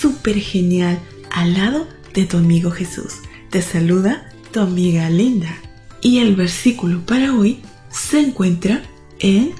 súper genial al lado de tu amigo Jesús. Te saluda tu amiga Linda. Y el versículo para hoy se encuentra en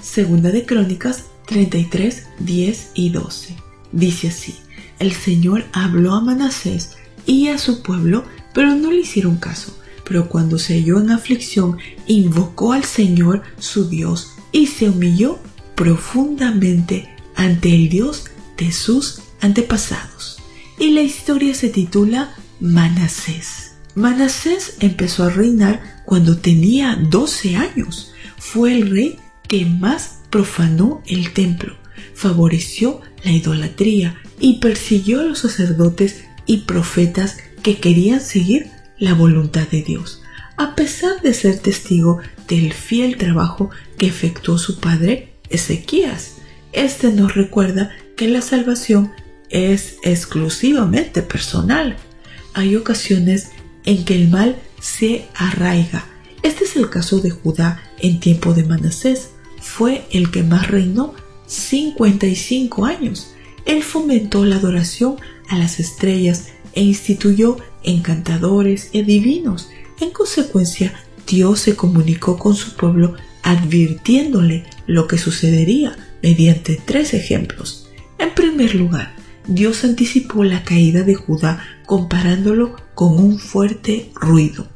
Segunda de Crónicas 33, 10 y 12. Dice así, el Señor habló a Manasés y a su pueblo, pero no le hicieron caso. Pero cuando se halló en aflicción, invocó al Señor su Dios y se humilló profundamente ante el Dios de sus antepasados. Y la historia se titula Manasés. Manasés empezó a reinar cuando tenía 12 años. Fue el rey que más profanó el templo, favoreció la idolatría y persiguió a los sacerdotes y profetas que querían seguir la voluntad de Dios, a pesar de ser testigo del fiel trabajo que efectuó su padre Ezequías. Este nos recuerda que la salvación es exclusivamente personal. Hay ocasiones en que el mal se arraiga. Este es el caso de Judá en tiempo de Manasés. Fue el que más reinó 55 años. Él fomentó la adoración a las estrellas e instituyó encantadores y divinos. En consecuencia, Dios se comunicó con su pueblo advirtiéndole lo que sucedería mediante tres ejemplos. En primer lugar, Dios anticipó la caída de Judá comparándolo con un fuerte ruido.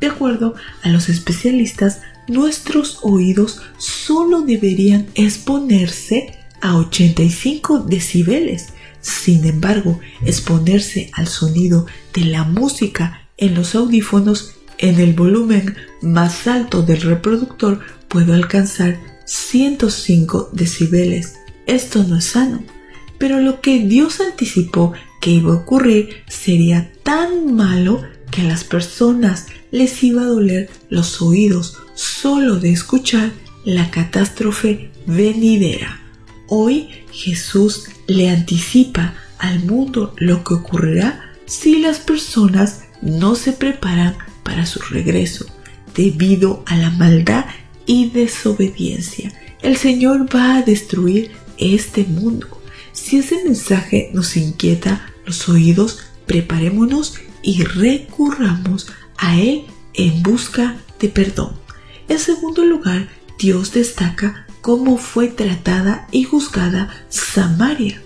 De acuerdo a los especialistas, nuestros oídos solo deberían exponerse a 85 decibeles. Sin embargo, exponerse al sonido de la música en los audífonos en el volumen más alto del reproductor puede alcanzar 105 decibeles. Esto no es sano pero lo que Dios anticipó que iba a ocurrir sería tan malo que a las personas les iba a doler los oídos solo de escuchar la catástrofe venidera. Hoy Jesús le anticipa al mundo lo que ocurrirá si las personas no se preparan para su regreso debido a la maldad y desobediencia. El Señor va a destruir este mundo si ese mensaje nos inquieta los oídos, preparémonos y recurramos a Él en busca de perdón. En segundo lugar, Dios destaca cómo fue tratada y juzgada Samaria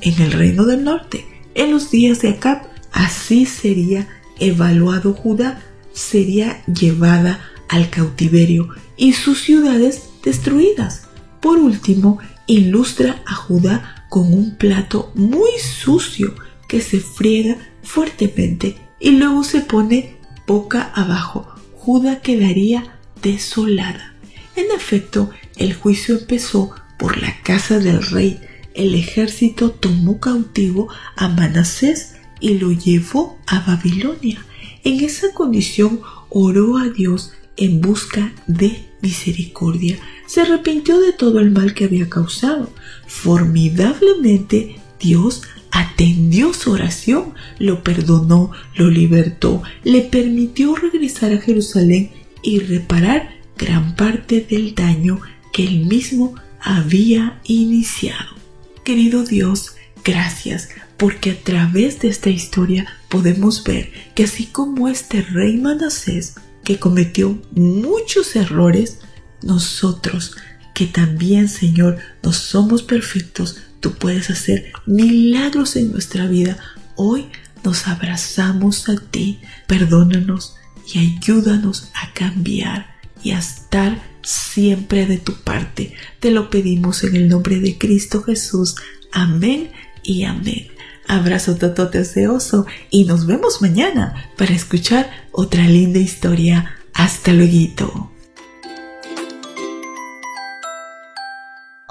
en el reino del norte. En los días de Acab, así sería evaluado Judá, sería llevada al cautiverio y sus ciudades destruidas. Por último, ilustra a Judá con un plato muy sucio que se friega fuertemente y luego se pone boca abajo. Judá quedaría desolada. En efecto, el juicio empezó por la casa del rey. El ejército tomó cautivo a Manasés y lo llevó a Babilonia. En esa condición oró a Dios en busca de misericordia. Se arrepintió de todo el mal que había causado. Formidablemente Dios atendió su oración, lo perdonó, lo libertó, le permitió regresar a Jerusalén y reparar gran parte del daño que él mismo había iniciado. Querido Dios, gracias porque a través de esta historia podemos ver que así como este rey Manasés que cometió muchos errores, nosotros que también, Señor, no somos perfectos, tú puedes hacer milagros en nuestra vida. Hoy nos abrazamos a ti, perdónanos y ayúdanos a cambiar y a estar siempre de tu parte. Te lo pedimos en el nombre de Cristo Jesús. Amén y amén. Abrazo totote deseoso y nos vemos mañana para escuchar otra linda historia. Hasta luego.